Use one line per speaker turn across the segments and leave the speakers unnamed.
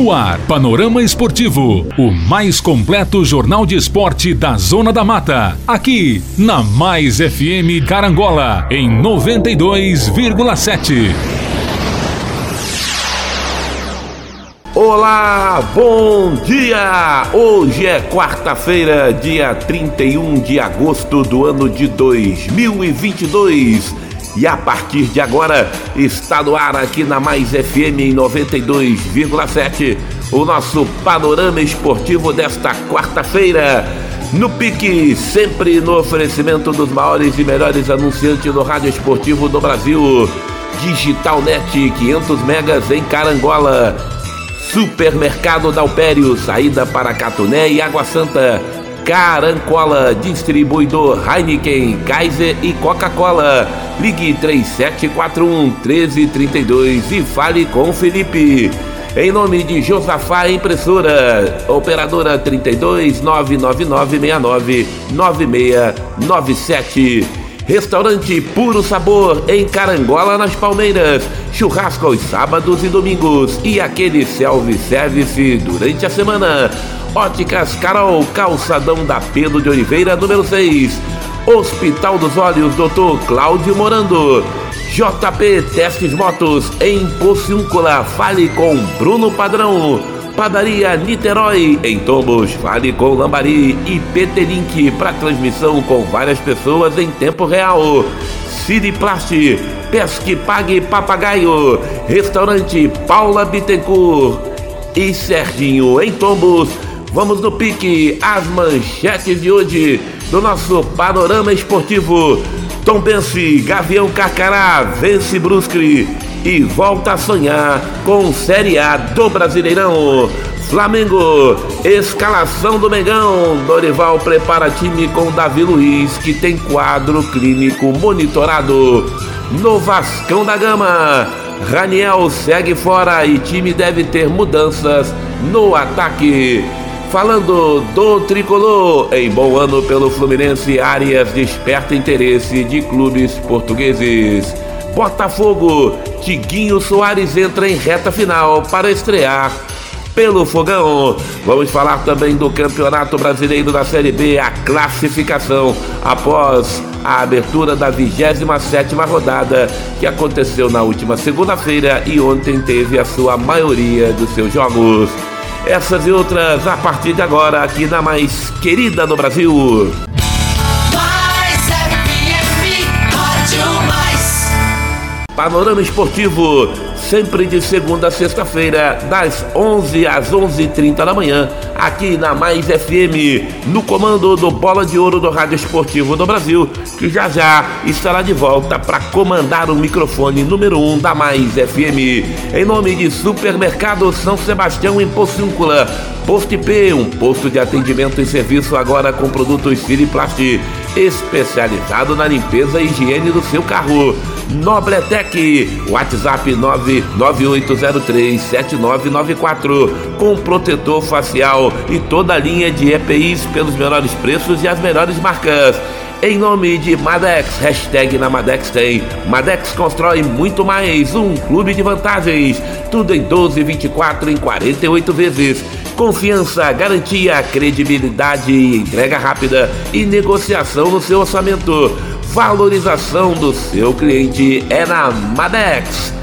No ar, Panorama Esportivo, o mais completo jornal de esporte da Zona da Mata. Aqui, na Mais FM Carangola, em 92,7.
Olá, bom dia! Hoje é quarta-feira, dia 31 de agosto do ano de 2022. E a partir de agora está no ar aqui na Mais FM em 92,7 o nosso panorama esportivo desta quarta-feira. No pique, sempre no oferecimento dos maiores e melhores anunciantes do rádio esportivo do Brasil. Digital Net 500 megas em Carangola. Supermercado Dalpério, saída para Catuné e Água Santa. Carancola, distribuidor Heineken, Kaiser e Coca-Cola. Ligue 3741 1332 e fale com Felipe. Em nome de Josafá Impressora, operadora 32 99969 9697. Restaurante Puro Sabor em Carangola, nas Palmeiras. Churrasco aos sábados e domingos e aquele self-service durante a semana. Óticas Carol, calçadão da Pedro de Oliveira, número 6. Hospital dos Olhos, Dr. Cláudio Morando. JP Testes Motos em Pociúncula, fale com Bruno Padrão. Padaria Niterói em Tombos, fale com Lambari e PT Link para transmissão com várias pessoas em tempo real. Cineplast, Pesque Pague Papagaio, Restaurante Paula Bittencourt e Serginho em Tombos. Vamos no pique, as manchetes de hoje do nosso panorama esportivo. Tom Bense, Gavião Carcará, vence Brusque e volta a sonhar com Série A do Brasileirão. Flamengo, escalação do Mengão. Dorival prepara time com Davi Luiz, que tem quadro clínico monitorado. No Vascão da Gama, Raniel segue fora e time deve ter mudanças no ataque. Falando do tricolor, em bom ano pelo Fluminense, Arias desperta interesse de clubes portugueses. Botafogo, Tiguinho Soares entra em reta final para estrear pelo Fogão. Vamos falar também do Campeonato Brasileiro da Série B, a classificação após a abertura da 27ª rodada que aconteceu na última segunda-feira e ontem teve a sua maioria dos seus jogos. Essas e outras a partir de agora aqui na mais querida do Brasil. Panorama Esportivo, sempre de segunda a sexta-feira, das 11 às 11h30 da manhã, aqui na Mais FM, no comando do Bola de Ouro do Rádio Esportivo do Brasil, que já já estará de volta para comandar o microfone número 1 um da Mais FM. Em nome de Supermercado São Sebastião em Pociúncula, Posto IP, um posto de atendimento e serviço agora com produtos Siriplast, especializado na limpeza e higiene do seu carro. Nobletec, WhatsApp 998037994, com protetor facial e toda a linha de EPIs pelos menores preços e as melhores marcas. Em nome de Madex, hashtag na Madex tem. Madex constrói muito mais, um clube de vantagens. Tudo em 12, 24, em 48 vezes. Confiança, garantia, credibilidade, entrega rápida e negociação no seu orçamento. Valorização do seu cliente é na Madex.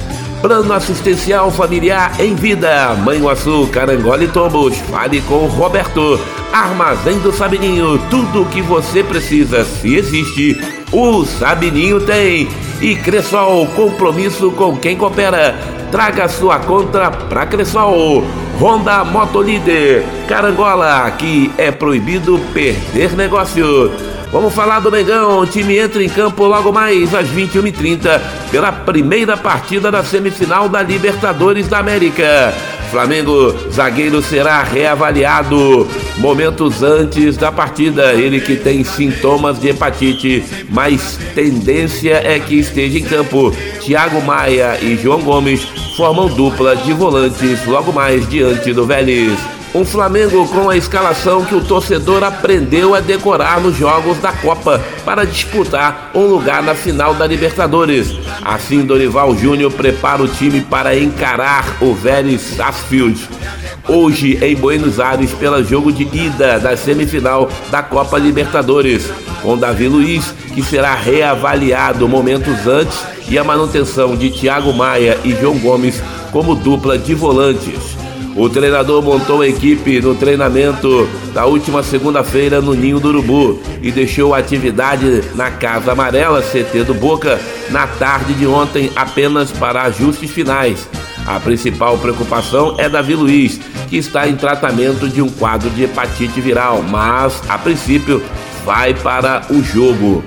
Plano assistencial familiar em vida. Manhuaçu, Carangola e Tombos. Fale com o Roberto. Armazém do Sabininho. Tudo o que você precisa, se existe, o Sabininho tem. E Cressol, compromisso com quem coopera. Traga sua conta pra Cressol. Honda Motolíder. Carangola, aqui é proibido perder negócio. Vamos falar do Mengão. O time entra em campo logo mais às 21h30 pela primeira partida da semifinal da Libertadores da América. Flamengo, zagueiro será reavaliado momentos antes da partida. Ele que tem sintomas de hepatite, mas tendência é que esteja em campo. Thiago Maia e João Gomes formam dupla de volantes logo mais diante do Vélez. Um Flamengo com a escalação que o torcedor aprendeu a decorar nos jogos da Copa para disputar um lugar na final da Libertadores. Assim, Dorival Júnior prepara o time para encarar o Vélez Sarsfield. Hoje em Buenos Aires pelo jogo de ida da semifinal da Copa Libertadores, com Davi Luiz, que será reavaliado momentos antes, e a manutenção de Thiago Maia e João Gomes como dupla de volantes. O treinador montou a equipe no treinamento da última segunda-feira no Ninho do Urubu e deixou a atividade na Casa Amarela, CT do Boca, na tarde de ontem apenas para ajustes finais. A principal preocupação é Davi Luiz, que está em tratamento de um quadro de hepatite viral, mas a princípio vai para o jogo.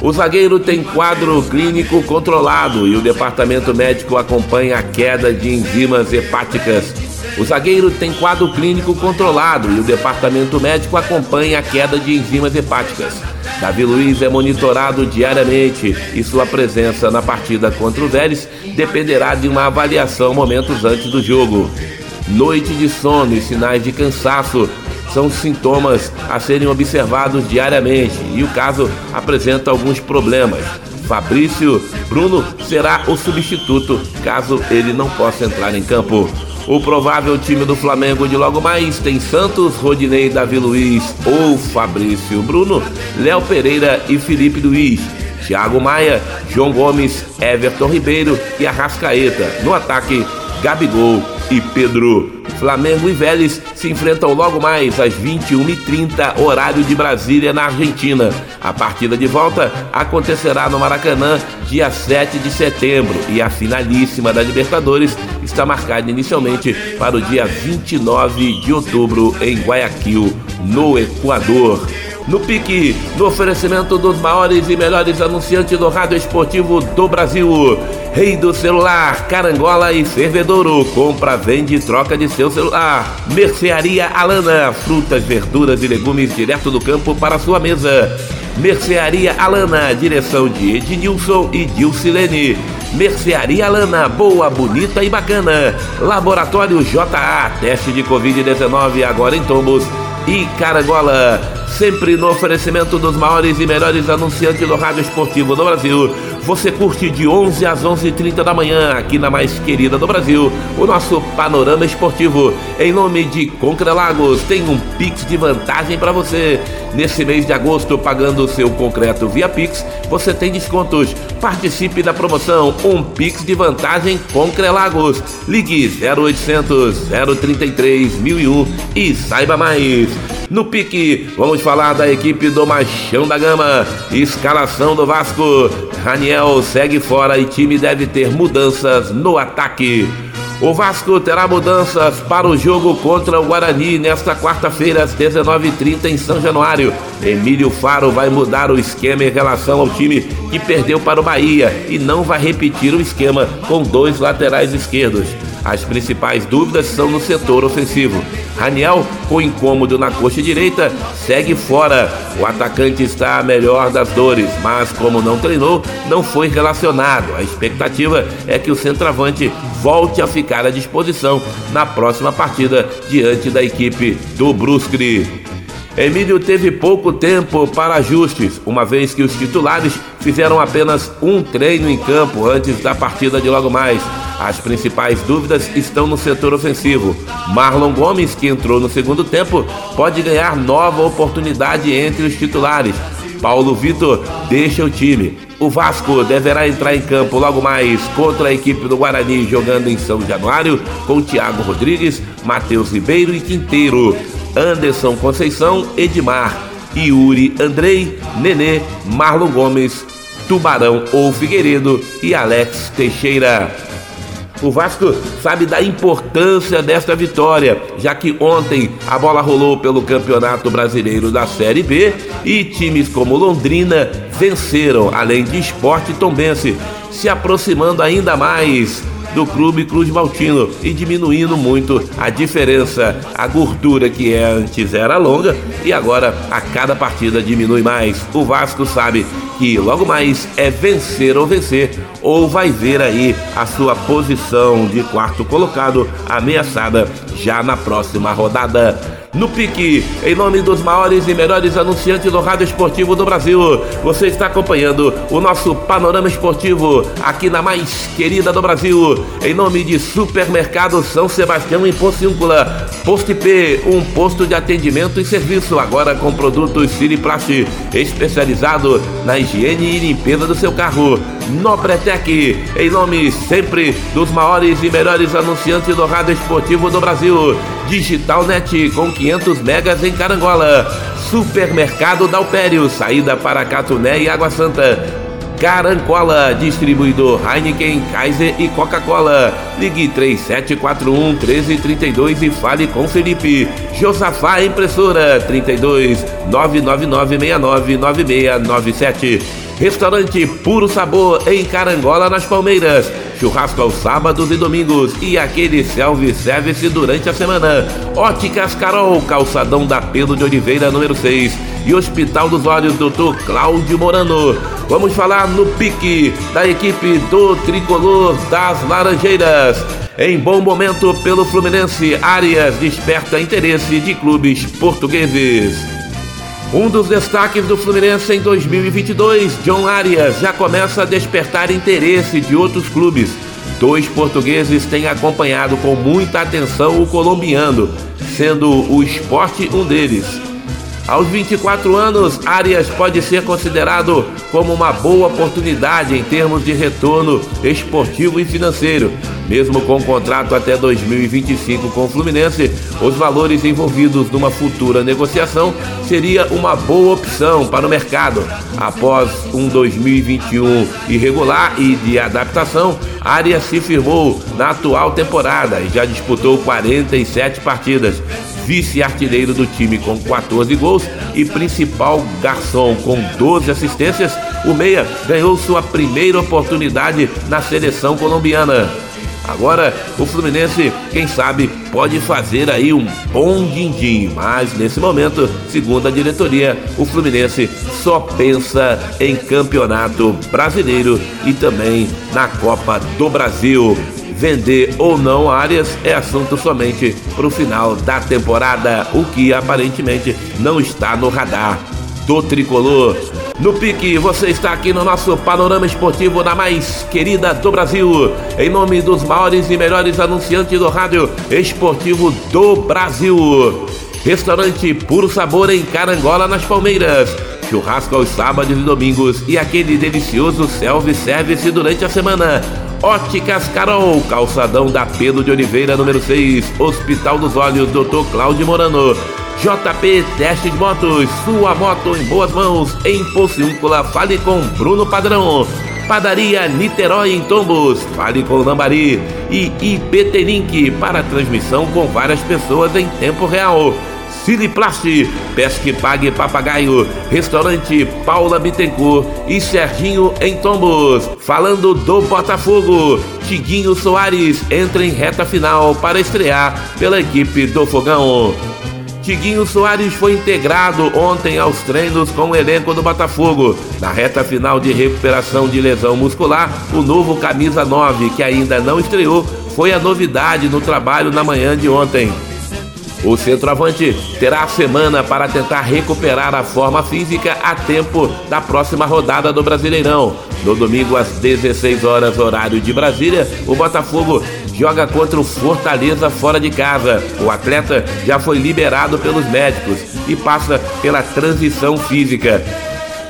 O zagueiro tem quadro clínico controlado e o departamento médico acompanha a queda de enzimas hepáticas o zagueiro tem quadro clínico controlado e o departamento médico acompanha a queda de enzimas hepáticas. Davi Luiz é monitorado diariamente e sua presença na partida contra o Vélez dependerá de uma avaliação momentos antes do jogo. Noite de sono e sinais de cansaço são sintomas a serem observados diariamente e o caso apresenta alguns problemas. Fabrício Bruno será o substituto caso ele não possa entrar em campo. O provável time do Flamengo de logo mais tem Santos, Rodinei, Davi Luiz ou Fabrício Bruno, Léo Pereira e Felipe Luiz, Thiago Maia, João Gomes, Everton Ribeiro e Arrascaeta. No ataque, Gabigol e Pedro. Flamengo e Vélez se enfrentam logo mais às 21h30, horário de Brasília, na Argentina. A partida de volta acontecerá no Maracanã, dia 7 de setembro, e a finalíssima da Libertadores está marcada inicialmente para o dia 29 de outubro em Guayaquil, no Equador. No pique, no oferecimento dos maiores e melhores anunciantes do rádio esportivo do Brasil. Rei do celular, carangola e fervedouro. Compra, vende e troca de seu celular. Mercearia Alana, frutas, verduras e legumes direto do campo para sua mesa. Mercearia Alana, direção de Ednilson e Dilcilene. Mercearia Alana, boa, bonita e bacana. Laboratório JA, teste de Covid-19 agora em Tombos e Carangola. Sempre no oferecimento dos maiores e melhores anunciantes do rádio esportivo do Brasil. Você curte de 11 às 11h30 da manhã, aqui na mais querida do Brasil, o nosso Panorama Esportivo. Em nome de Concrelagos, tem um Pix de vantagem para você. Nesse mês de agosto, pagando o seu concreto via Pix, você tem descontos. Participe da promoção Um Pix de vantagem Concrelagos. Ligue 0800 033 1001 e saiba mais. No pique, vamos falar da equipe do Machão da Gama. Escalação do Vasco. Raniel segue fora e time deve ter mudanças no ataque. O Vasco terá mudanças para o jogo contra o Guarani nesta quarta-feira às 19h30 em São Januário. Emílio Faro vai mudar o esquema em relação ao time que perdeu para o Bahia e não vai repetir o esquema com dois laterais esquerdos. As principais dúvidas são no setor ofensivo. Raniel, com incômodo na coxa direita, segue fora. O atacante está melhor das dores, mas como não treinou, não foi relacionado. A expectativa é que o centroavante volte a ficar à disposição na próxima partida diante da equipe do Brusque. Emílio teve pouco tempo para ajustes, uma vez que os titulares fizeram apenas um treino em campo antes da partida de logo mais. As principais dúvidas estão no setor ofensivo. Marlon Gomes, que entrou no segundo tempo, pode ganhar nova oportunidade entre os titulares. Paulo Vitor deixa o time. O Vasco deverá entrar em campo logo mais contra a equipe do Guarani jogando em São Januário com Thiago Rodrigues, Matheus Ribeiro e Quinteiro. Anderson Conceição, Edmar, Yuri Andrei, Nenê, Marlon Gomes, Tubarão ou Figueiredo e Alex Teixeira. O Vasco sabe da importância desta vitória, já que ontem a bola rolou pelo Campeonato Brasileiro da Série B e times como Londrina venceram, além de Esporte Tombense, se aproximando ainda mais do Clube Cruz Maltino e diminuindo muito a diferença, a gordura que é antes era longa e agora a cada partida diminui mais. O Vasco sabe que logo mais é vencer ou vencer, ou vai ver aí a sua posição de quarto colocado ameaçada já na próxima rodada no pique, em nome dos maiores e melhores anunciantes do rádio esportivo do Brasil. Você está acompanhando o nosso panorama esportivo aqui na mais querida do Brasil, em nome de Supermercado São Sebastião em Pociúncula. Posto IP, um posto de atendimento e serviço agora com produtos Siriplast, especializado na higiene e limpeza do seu carro. Nobretec, em nome sempre dos maiores e melhores anunciantes do rádio esportivo do Brasil. Digital Net com 500 megas em Carangola. Supermercado Dalpério, saída para Catuné e Água Santa. Carancola, distribuidor Heineken, Kaiser e Coca-Cola. Ligue 3741 1332 e fale com Felipe. Josafá Impressora 32 999 69 9697. Restaurante Puro Sabor em Carangola, nas Palmeiras. Churrasco aos sábados e domingos e aquele self-service durante a semana. Óticas Carol, calçadão da Pedro de Oliveira, número 6. E Hospital dos Olhos, Dr. Cláudio Morano. Vamos falar no pique da equipe do Tricolor das Laranjeiras. Em bom momento pelo Fluminense, Arias desperta interesse de clubes portugueses. Um dos destaques do Fluminense em 2022, John Arias, já começa a despertar interesse de outros clubes. Dois portugueses têm acompanhado com muita atenção o colombiano, sendo o esporte um deles. Aos 24 anos, Arias pode ser considerado como uma boa oportunidade em termos de retorno esportivo e financeiro. Mesmo com contrato até 2025 com o Fluminense, os valores envolvidos numa futura negociação seria uma boa opção para o mercado. Após um 2021 irregular e de adaptação, Arias se firmou na atual temporada e já disputou 47 partidas vice-artilheiro do time com 14 gols e principal garçom com 12 assistências, o Meia ganhou sua primeira oportunidade na seleção colombiana. Agora, o Fluminense, quem sabe, pode fazer aí um bom din-din, mas nesse momento, segundo a diretoria, o Fluminense só pensa em campeonato brasileiro e também na Copa do Brasil vender ou não áreas é assunto somente para o final da temporada, o que aparentemente não está no radar do tricolor. No pique, você está aqui no nosso panorama esportivo da mais querida do Brasil, em nome dos maiores e melhores anunciantes do rádio esportivo do Brasil. Restaurante Puro Sabor em Carangola, nas Palmeiras. Churrasco aos sábados e domingos e aquele delicioso self-service durante a semana. Óticas Carol, calçadão da Pedro de Oliveira, número 6, Hospital dos Olhos, Dr. Cláudio Morano. JP Teste de Motos, sua moto em boas mãos, em Pociúncula, fale com Bruno Padrão. Padaria Niterói em Tombos, fale com Lambari. E IPT Link, para transmissão com várias pessoas em tempo real. Siliplast, Pesque Pague Papagaio, Restaurante Paula Bittencourt e Serginho em Tombos. Falando do Botafogo, Tiguinho Soares entra em reta final para estrear pela equipe do Fogão. Tiguinho Soares foi integrado ontem aos treinos com o elenco do Botafogo. Na reta final de recuperação de lesão muscular, o novo camisa 9, que ainda não estreou, foi a novidade no trabalho na manhã de ontem. O centroavante terá a semana para tentar recuperar a forma física a tempo da próxima rodada do Brasileirão. No domingo, às 16 horas, horário de Brasília, o Botafogo joga contra o Fortaleza fora de casa. O atleta já foi liberado pelos médicos e passa pela transição física.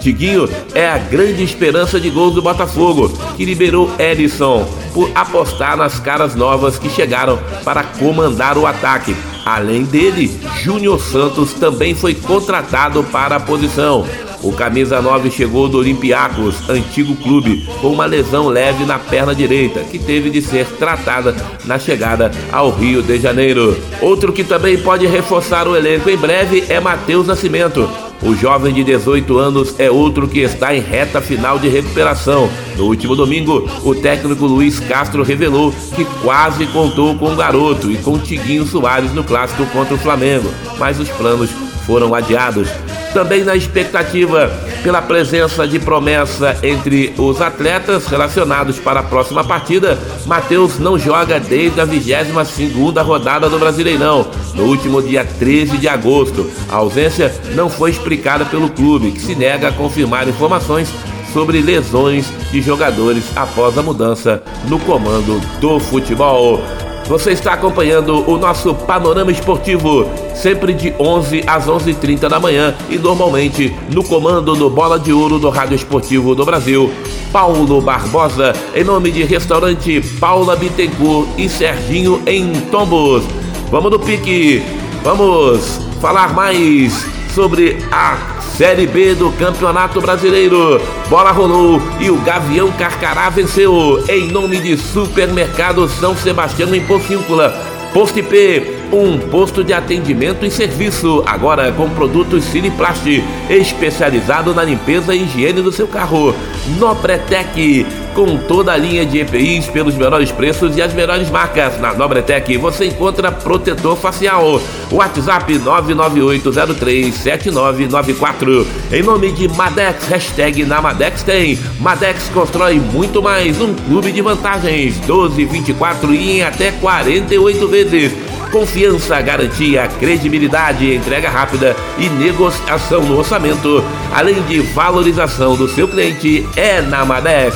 Tiguinho é a grande esperança de gols do Botafogo, que liberou Edson por apostar nas caras novas que chegaram para comandar o ataque. Além dele, Júnior Santos também foi contratado para a posição. O camisa 9 chegou do Olympiacos, antigo clube, com uma lesão leve na perna direita, que teve de ser tratada na chegada ao Rio de Janeiro. Outro que também pode reforçar o elenco em breve é Matheus Nascimento. O jovem de 18 anos é outro que está em reta final de recuperação. No último domingo, o técnico Luiz Castro revelou que quase contou com o garoto e com Tiguinho Soares no clássico contra o Flamengo, mas os planos foram adiados. Também na expectativa pela presença de promessa entre os atletas relacionados para a próxima partida, Matheus não joga desde a 22 segunda rodada do Brasileirão, no último dia 13 de agosto. A ausência não foi explicada pelo clube, que se nega a confirmar informações sobre lesões de jogadores após a mudança no comando do futebol. Você está acompanhando o nosso panorama esportivo, sempre de 11 às 11h30 da manhã e normalmente no comando do Bola de Ouro do Rádio Esportivo do Brasil, Paulo Barbosa, em nome de restaurante Paula Bittencourt e Serginho em Tombos. Vamos no pique, vamos falar mais sobre a Série B do Campeonato Brasileiro. Bola rolou e o Gavião Carcará venceu em nome de Supermercado São Sebastião em Pocíncula. Posto IP, um posto de atendimento e serviço, agora com produtos Cineplast, especializado na limpeza e higiene do seu carro. Nobretec, com toda a linha de EPIs pelos menores preços e as melhores marcas. Na Nobretec você encontra protetor facial. WhatsApp 998037994. Em nome de Madex, hashtag na Madex tem. Madex constrói muito mais, um clube de vantagens. 12, 24 e em até 48 vezes. Confiança, garantia, credibilidade, entrega rápida e negociação no orçamento, além de valorização do seu cliente, é na Madex.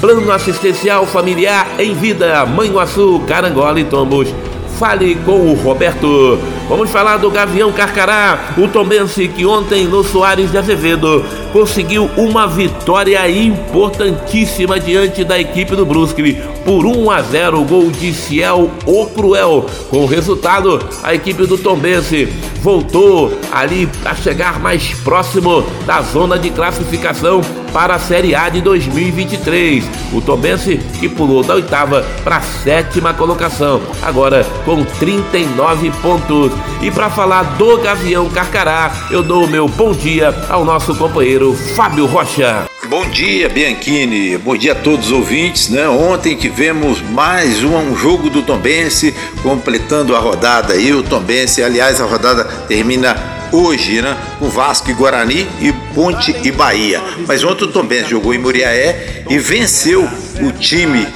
Plano assistencial familiar em vida, Manhuaçu, Carangola e Tombos. Fale com o Roberto. Vamos falar do Gavião Carcará, o tombense que ontem no Soares de Azevedo conseguiu uma vitória importantíssima diante da equipe do Brusque por 1 a 0, gol de Ciel O Cruel. Com o resultado, a equipe do Tombense voltou ali a chegar mais próximo da zona de classificação para a Série A de 2023. O Tombense que pulou da oitava para a sétima colocação, agora com 39 pontos. E para falar do Gavião Carcará, eu dou o meu bom dia ao nosso companheiro Fábio Rocha.
Bom dia, Bianchini. Bom dia a todos os ouvintes. Né? Ontem tivemos mais um, jogo do Tombense, completando a rodada aí. O Tombense, aliás, a rodada termina hoje, né? Com Vasco e Guarani e Ponte e Bahia. Mas ontem o Tombense jogou em Muriaé e venceu o time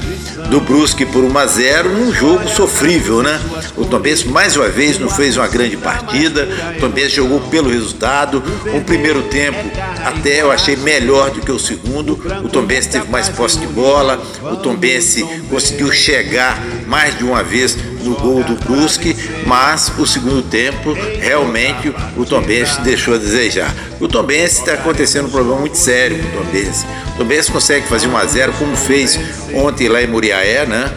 do Brusque por 1 a 0 num jogo sofrível, né? O Tombense mais uma vez não fez uma grande partida. O Tombense jogou pelo resultado. O primeiro tempo até eu achei melhor do que o segundo. O Tombense teve mais posse de bola. O Tombense conseguiu chegar mais de uma vez no gol do Brusque, mas o segundo tempo realmente o Tombense deixou a desejar. O Tombense está acontecendo um problema muito sério com o Tombense. O Tombense consegue fazer 1 a 0 como fez ontem lá em Muriaé, né?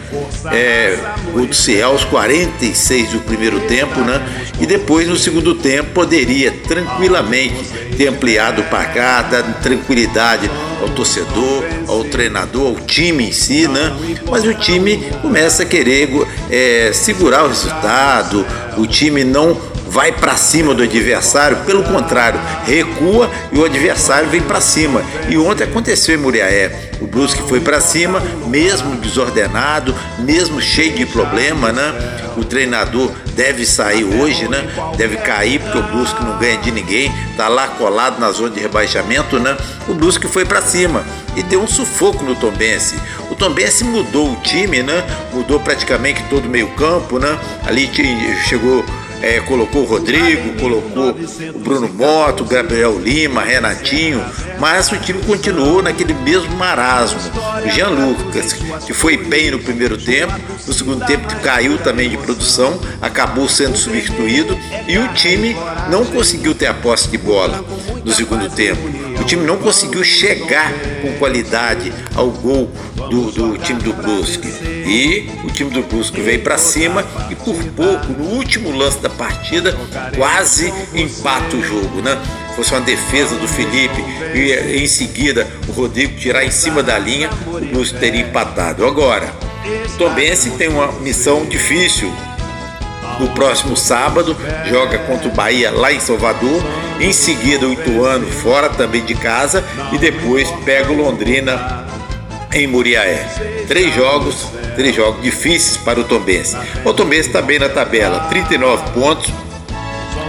É, o do Ciel aos 46 do primeiro tempo, né? E depois no segundo tempo poderia tranquilamente ter ampliado o placar, dado tranquilidade ao torcedor, ao treinador, ao time em si, né? Mas o time começa a querer é, segurar o resultado, o time não vai para cima do adversário, pelo contrário, recua e o adversário vem para cima. E ontem aconteceu em Muriaé. O Brusque foi para cima, mesmo desordenado, mesmo cheio de problema, né? O treinador deve sair hoje, né? Deve cair porque o Brusque não ganha de ninguém, tá lá colado na zona de rebaixamento, né? O Brusque foi para cima e deu um sufoco no Tombense. Tombense mudou o time, né? Mudou praticamente todo o meio-campo, né? Ali chegou é, colocou o Rodrigo, colocou o Bruno Moto, Gabriel Lima, Renatinho, mas o time continuou naquele mesmo marasmo. O Jean Lucas, que foi bem no primeiro tempo, no segundo tempo caiu também de produção, acabou sendo substituído e o time não conseguiu ter a posse de bola no segundo tempo. O time não conseguiu chegar com qualidade ao gol do, do time do Brusque. E o time do Brusque veio para cima e por pouco, no último lance da partida, quase empata o jogo, né? Fosse uma defesa do Felipe e em seguida o Rodrigo tirar em cima da linha, o Brusque teria empatado. Agora, o Tombense tem uma missão difícil no próximo sábado, joga contra o Bahia lá em Salvador Em seguida, o Ituano fora também de casa e depois pega o Londrina em Muriaé. Três jogos, três jogos difíceis para o Tombense. O Tombense está bem na tabela, 39 pontos,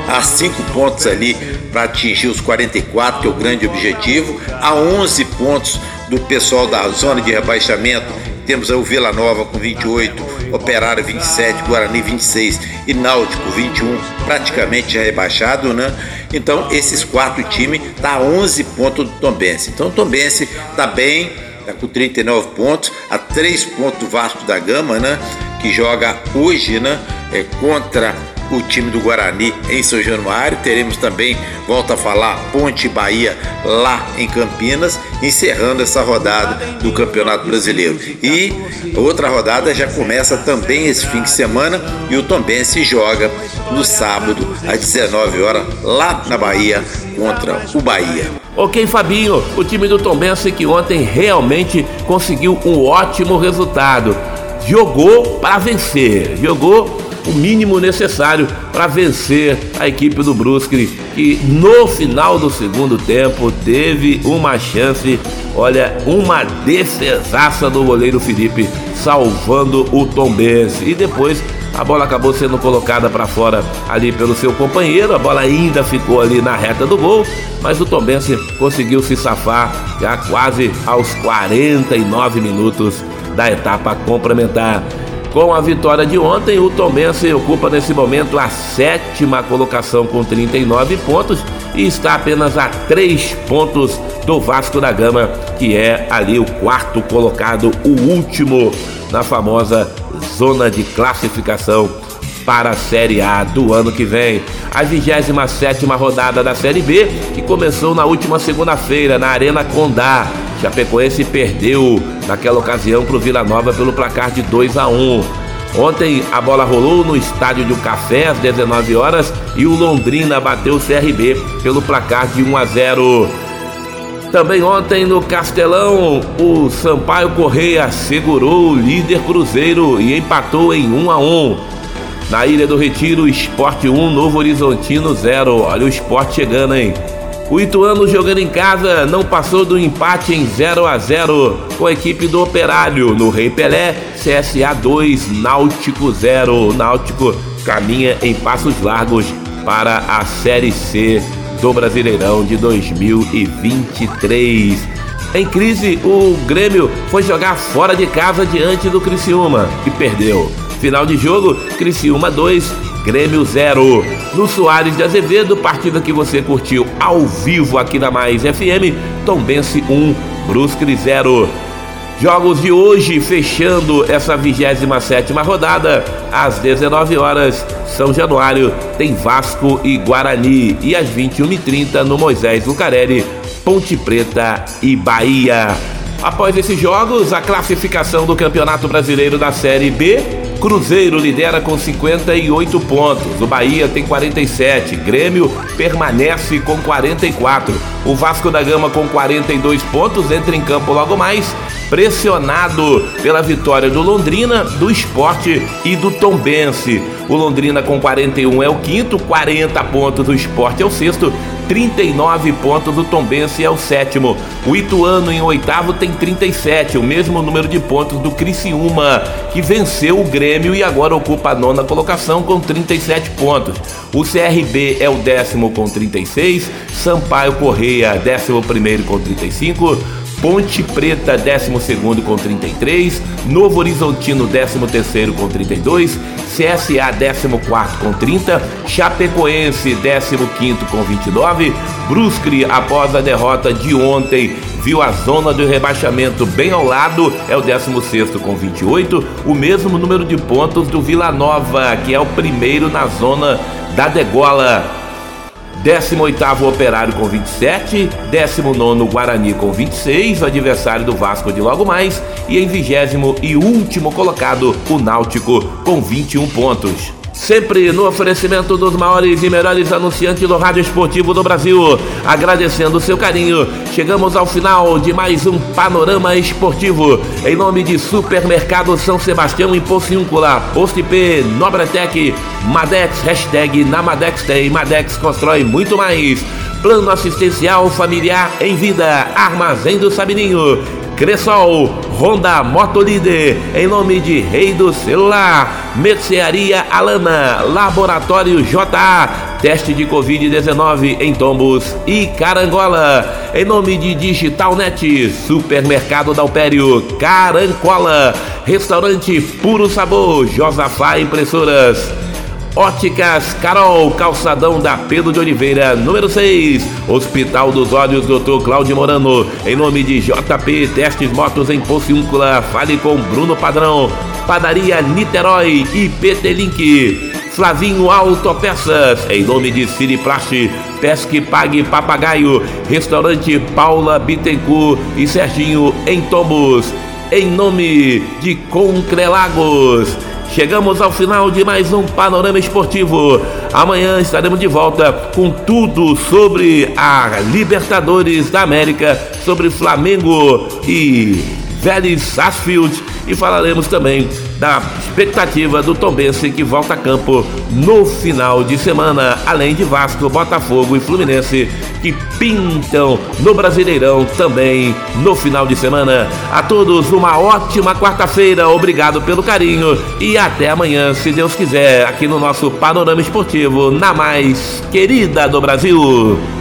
a 5 pontos ali para atingir os 44, que é o grande objetivo, a 11 pontos do pessoal da zona de rebaixamento. Temos o Vila Nova com 28, Operário 27, Guarani 26 e Náutico 21, praticamente já rebaixado, né? Então, esses quatro times tá a 11 pontos do Tombense. Então, o Tombense tá bem, com 39 pontos, a 3 pontos do Vasco da Gama, né? Que joga hoje, né? É, contra o time do Guarani em São Januário. Teremos também, volta a falar, Ponte Bahia lá em Campinas, encerrando essa rodada do Campeonato Brasileiro. E outra rodada já começa também esse fim de semana e o Tombense joga no sábado às 19 horas lá na Bahia contra o Bahia.
Ok, Fabinho, o time do Tombense que ontem realmente conseguiu um ótimo resultado. Jogou para vencer, jogou o mínimo necessário para vencer a equipe do Brusque, que no final do segundo tempo teve uma chance, olha, uma defesaça do goleiro Felipe salvando o Tombense. E depois a bola acabou sendo colocada para fora ali pelo seu companheiro, a bola ainda ficou ali na reta do gol, mas o Tombense conseguiu se safar já quase aos 49 minutos da etapa complementar. Com a vitória de ontem, o Tombense ocupa nesse momento a sétima colocação com 39 pontos e está apenas a 3 pontos do Vasco da Gama, que é ali o quarto colocado, o último na famosa zona de classificação para a Série A do ano que vem. A 27 rodada da Série B, que começou na última segunda-feira na Arena Condá. Chapecoense perdeu naquela ocasião para o Vila Nova pelo placar de 2 a 1. Ontem a bola rolou no estádio do Café às 19 horas e o Londrina bateu o CRB pelo placar de 1 a 0. Também ontem no Castelão, o Sampaio Correia segurou o líder Cruzeiro e empatou em 1 a 1. Na Ilha do Retiro, Esporte 1, Novo Horizontino 0. Olha o esporte chegando, hein? O Ituano jogando em casa não passou do empate em 0 a 0 com a equipe do Operário no Rei Pelé, CSA 2, Náutico 0. O Náutico caminha em passos largos para a Série C do Brasileirão de 2023. Em crise, o Grêmio foi jogar fora de casa diante do Criciúma e perdeu. Final de jogo, Criciúma 2, Grêmio 0. No Soares de Azevedo, partida que você curtiu ao vivo aqui na Mais FM, Tombense 1, Brusque 0. Jogos de hoje, fechando essa 27 rodada, às 19 horas, São Januário tem Vasco e Guarani, e às 21h30 no Moisés Lucarelli, Ponte Preta e Bahia. Após esses jogos, a classificação do Campeonato Brasileiro da Série B Cruzeiro lidera com 58 pontos. O Bahia tem 47. Grêmio permanece com 44. O Vasco da Gama com 42 pontos entra em campo logo mais, pressionado pela vitória do Londrina, do Esporte e do Tombense. O Londrina com 41 é o quinto, 40 pontos o Esporte é o sexto, 39 pontos o Tombense é o sétimo. O Ituano em oitavo tem 37, o mesmo número de pontos do Criciúma, que venceu o Grêmio e agora ocupa a nona colocação com 37 pontos. O CRB é o décimo com 36, Sampaio Correia, décimo primeiro com 35. Ponte Preta, 12 com 33, Novo Horizontino, 13 com 32, CSA, 14 com 30, Chapecoense, 15 com 29, Brusque, após a derrota de ontem, viu a zona do rebaixamento bem ao lado, é o 16 com 28, o mesmo número de pontos do Vila Nova, que é o primeiro na zona da degola. 18º Operário com 27, 19º Guarani com 26, o adversário do Vasco de logo mais, e em vigésimo e último colocado o Náutico com 21 pontos. Sempre no oferecimento dos maiores e melhores anunciantes do rádio esportivo do Brasil. Agradecendo o seu carinho, chegamos ao final de mais um Panorama Esportivo. Em nome de Supermercado São Sebastião em Pociúncula, Post IP, Nobretec, Madex, hashtag na Madex tem, Madex constrói muito mais. Plano Assistencial Familiar em Vida, Armazém do Sabininho, Cressol, Honda Motolíder, em nome de Rei do Celular, Mercearia Alana, Laboratório JA, teste de Covid-19 em Tombos e Carangola, em nome de Digitalnet, Supermercado Dalpério, Carancola, Restaurante Puro Sabor, Josafá Impressoras. Óticas Carol, calçadão da Pedro de Oliveira, número 6. Hospital dos Olhos, Dr. Cláudio Morano. Em nome de JP Testes Motos em Pociúncula, fale com Bruno Padrão. Padaria Niterói e PT Link. Flavinho Autopeças, em nome de Siriplast, Pesque Pague Papagaio, Restaurante Paula Bittencourt e Serginho em Tombos, em nome de Concrelagos. Chegamos ao final de mais um Panorama Esportivo. Amanhã estaremos de volta com tudo sobre a Libertadores da América, sobre Flamengo e Vélez Sarsfield e falaremos também da expectativa do Tombense que volta a campo no final de semana, além de Vasco, Botafogo e Fluminense que pintam no Brasileirão também no final de semana. A todos uma ótima quarta-feira, obrigado pelo carinho e até amanhã, se Deus quiser, aqui no nosso Panorama Esportivo, na mais querida do Brasil.